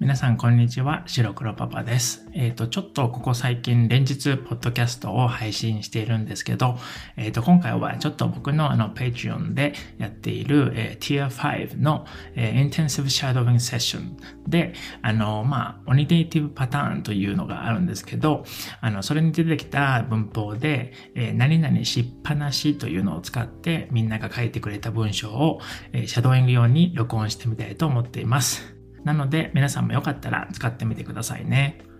皆さん、こんにちは。白黒パパです。えっ、ー、と、ちょっとここ最近連日、ポッドキャストを配信しているんですけど、えっ、ー、と、今回はちょっと僕のあの、Patreon でやっている、えー、Tier 5の、えー、Intensive Shadowing Session で、あの、まあ、オニテイティブパターンというのがあるんですけど、あの、それに出てきた文法で、えー、何々しっぱなしというのを使ってみんなが書いてくれた文章を、えー、シャドーイング用に録音してみたいと思っています。なので皆さんもよかったら使ってみてくださいね。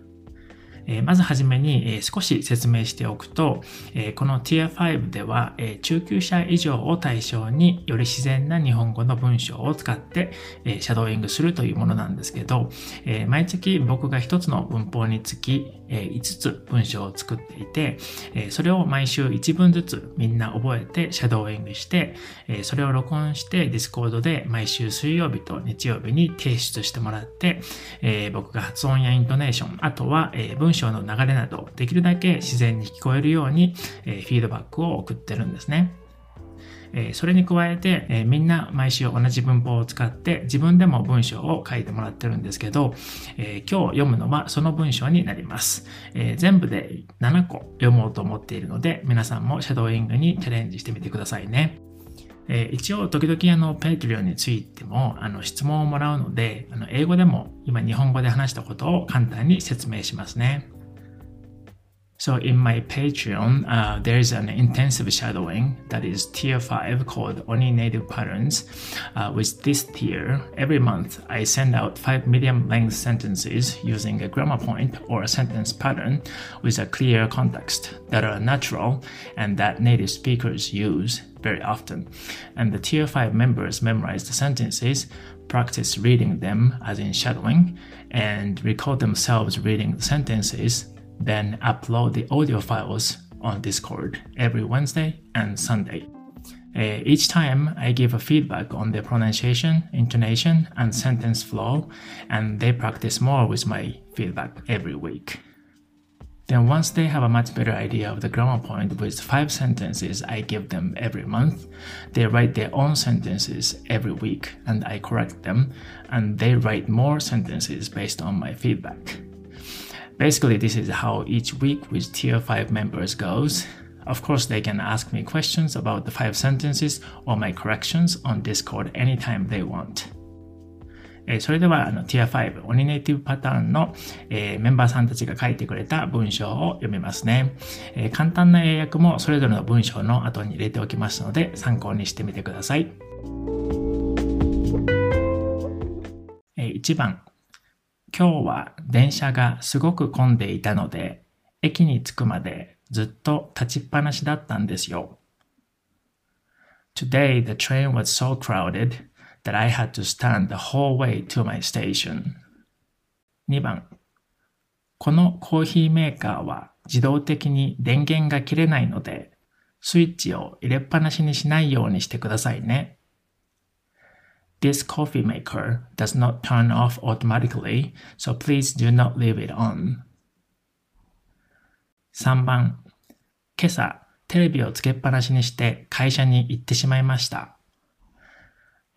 えまずはじめに、え少し説明しておくと、えこの Tier 5では、え中級者以上を対象により自然な日本語の文章を使って、えシャドーイングするというものなんですけど、え毎月僕が一つの文法につき、5つ文章を作っていて、それを毎週1文ずつみんな覚えてシャドーイングして、それを録音して Discord で毎週水曜日と日曜日に提出してもらって、僕が発音やイントネーション、あとは、文章の流れなどできるだけ自然に聞こえるように、フィードバックを送ってるんですね。えそれに加えて、えみんな毎週同じ文法を使って自分でも文章を書いてもらってるんですけど、え今日読むのはその文章になります、え全部で7個読もうと思っているので皆さんもシャドーイングにチャレンジしてみてくださいね。え一応、時々あの、ペイトリオについても、あの、質問をもらうので、あの、英語でも今日本語で話したことを簡単に説明しますね。So in my Patreon, uh, there's an intensive shadowing that is tier 5 called Only Native Patterns. Uh, with this tier, every month I send out 5 medium length sentences using a grammar point or a sentence pattern with a clear context that are natural and that native speakers use very often. And the tier 5 members memorize the sentences, practice reading them as in shadowing, and record themselves reading the sentences then upload the audio files on Discord every Wednesday and Sunday. Uh, each time I give a feedback on the pronunciation, intonation, and sentence flow, and they practice more with my feedback every week. Then, once they have a much better idea of the grammar point with five sentences I give them every month, they write their own sentences every week and I correct them, and they write more sentences based on my feedback. Basically, this is how each week with Tier 5 members goes. Of course, they can ask me questions about the five sentences or my corrections on Discord anytime they want. えそれではあの Tier 5オニネイティブパターンの、えー、メンバーさんたちが書いてくれた文章を読みますね、えー、簡単な英訳もそれぞれの文章の後に入れておきますので参考にしてみてください。えー、1番今日は電車がすごく混んでいたので、駅に着くまでずっと立ちっぱなしだったんですよ。Today the train was so crowded that I had to stand the whole way to my station. 2番このコーヒーメーカーは自動的に電源が切れないので、スイッチを入れっぱなしにしないようにしてくださいね。This coffee maker does not turn off automatically, so please do not leave it on. 3番、今朝テレビをつけっぱなしにして会社に行ってしまいました。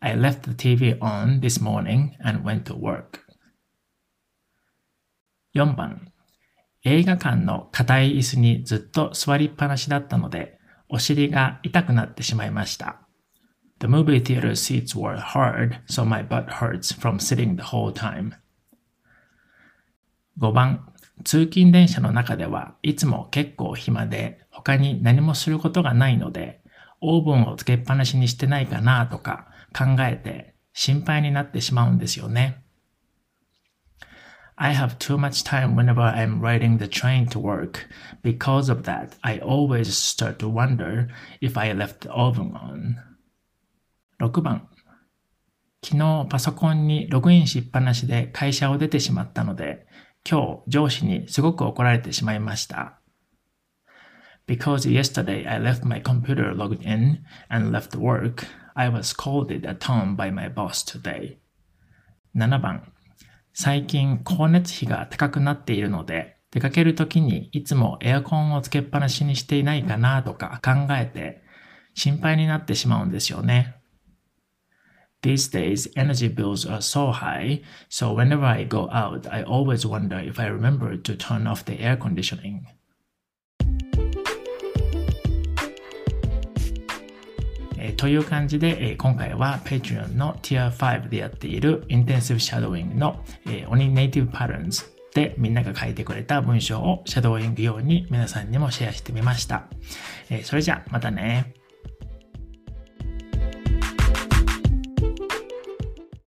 I left the TV on this morning and went to work. 4番、映画館の硬い椅子にずっと座りっぱなしだったので、お尻が痛くなってしまいました。The movie theater seats were hard, so my butt hurts from sitting the whole time. 5番、通勤電車の中ではいつも結構暇で他に何もすることがないので、オーブンをつけっぱなしにしてないかなとか考えて心配になってしまうんですよね。I have too much time whenever I'm riding the train to work. Because of that, I always start to wonder if I left the oven on. 6番昨日パソコンにログインしっぱなしで会社を出てしまったので、今日上司にすごく怒られてしまいました。Because yesterday I left my computer logged in and left work, I was scolded at home by my boss today. 7番最近光熱費が高くなっているので、出かけるときにいつもエアコンをつけっぱなしにしていないかなとか考えて心配になってしまうんですよね。These days, energy bills are so high, so whenever I go out, I always wonder if I remember to turn off the air conditioning. えーという感じで、えー今回は Patreon の Tier 5でやっている Intensive Shadowing の、えー、Oni Native Patterns でみんなが書いてくれた文章をシャドーイング用に皆さんにもシェアしてみました。えーそれじゃあまたね。